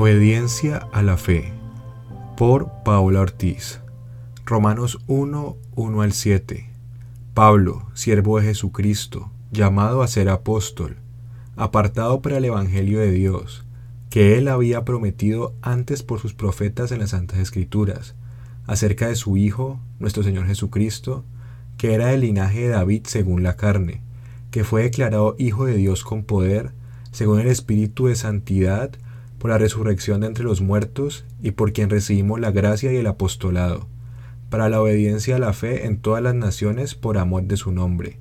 Obediencia a la fe por Paula Ortiz. Romanos 1, 1 al 7. Pablo, siervo de Jesucristo, llamado a ser apóstol, apartado para el Evangelio de Dios, que él había prometido antes por sus profetas en las Santas Escrituras, acerca de su Hijo, nuestro Señor Jesucristo, que era del linaje de David según la carne, que fue declarado Hijo de Dios con poder, según el Espíritu de Santidad, por la resurrección de entre los muertos y por quien recibimos la gracia y el apostolado, para la obediencia a la fe en todas las naciones por amor de su nombre,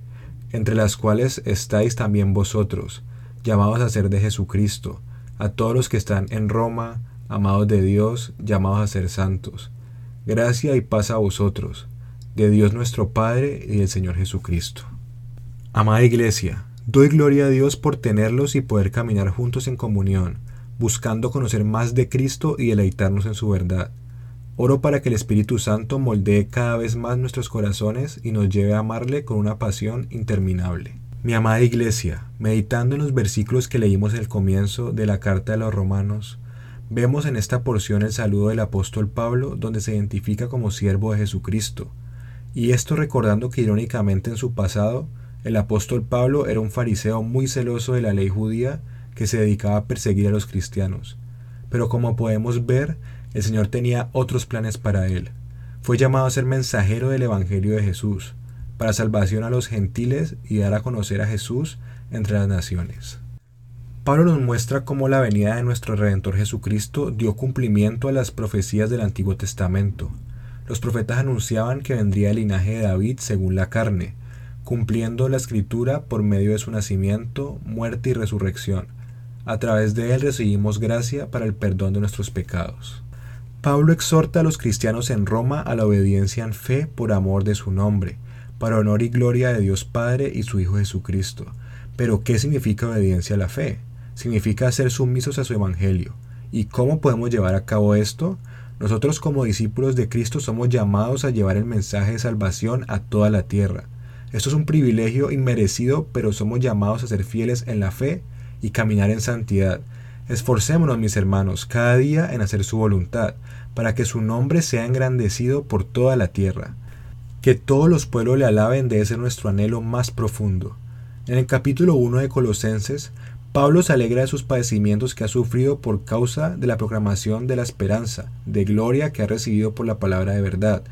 entre las cuales estáis también vosotros, llamados a ser de Jesucristo, a todos los que están en Roma, amados de Dios, llamados a ser santos. Gracia y paz a vosotros, de Dios nuestro Padre y del Señor Jesucristo. Amada Iglesia, doy gloria a Dios por tenerlos y poder caminar juntos en comunión, buscando conocer más de Cristo y deleitarnos en su verdad. Oro para que el Espíritu Santo moldee cada vez más nuestros corazones y nos lleve a amarle con una pasión interminable. Mi amada Iglesia, meditando en los versículos que leímos en el comienzo de la carta de los Romanos, vemos en esta porción el saludo del apóstol Pablo donde se identifica como siervo de Jesucristo, y esto recordando que irónicamente en su pasado el apóstol Pablo era un fariseo muy celoso de la ley judía que se dedicaba a perseguir a los cristianos. Pero como podemos ver, el Señor tenía otros planes para él. Fue llamado a ser mensajero del Evangelio de Jesús, para salvación a los gentiles y dar a conocer a Jesús entre las naciones. Pablo nos muestra cómo la venida de nuestro Redentor Jesucristo dio cumplimiento a las profecías del Antiguo Testamento. Los profetas anunciaban que vendría el linaje de David según la carne, cumpliendo la escritura por medio de su nacimiento, muerte y resurrección, a través de él recibimos gracia para el perdón de nuestros pecados. Pablo exhorta a los cristianos en Roma a la obediencia en fe por amor de su nombre, para honor y gloria de Dios Padre y su Hijo Jesucristo. Pero ¿qué significa obediencia a la fe? Significa ser sumisos a su Evangelio. ¿Y cómo podemos llevar a cabo esto? Nosotros como discípulos de Cristo somos llamados a llevar el mensaje de salvación a toda la tierra. Esto es un privilegio inmerecido, pero somos llamados a ser fieles en la fe y caminar en santidad. Esforcémonos, mis hermanos, cada día en hacer su voluntad, para que su nombre sea engrandecido por toda la tierra. Que todos los pueblos le alaben debe ser nuestro anhelo más profundo. En el capítulo 1 de Colosenses, Pablo se alegra de sus padecimientos que ha sufrido por causa de la proclamación de la esperanza, de gloria que ha recibido por la palabra de verdad,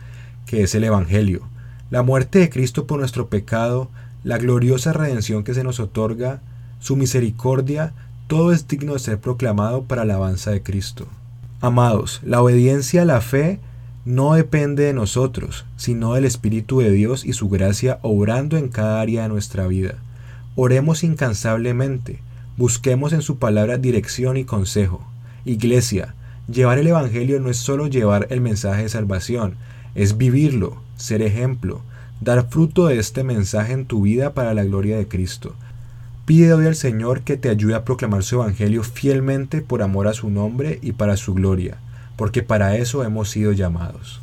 que es el Evangelio. La muerte de Cristo por nuestro pecado, la gloriosa redención que se nos otorga, su misericordia, todo es digno de ser proclamado para la alabanza de Cristo. Amados, la obediencia a la fe no depende de nosotros, sino del Espíritu de Dios y su gracia obrando en cada área de nuestra vida. Oremos incansablemente, busquemos en su palabra dirección y consejo. Iglesia, llevar el Evangelio no es solo llevar el mensaje de salvación, es vivirlo, ser ejemplo, dar fruto de este mensaje en tu vida para la gloria de Cristo. Pide hoy al Señor que te ayude a proclamar su Evangelio fielmente por amor a su nombre y para su gloria, porque para eso hemos sido llamados.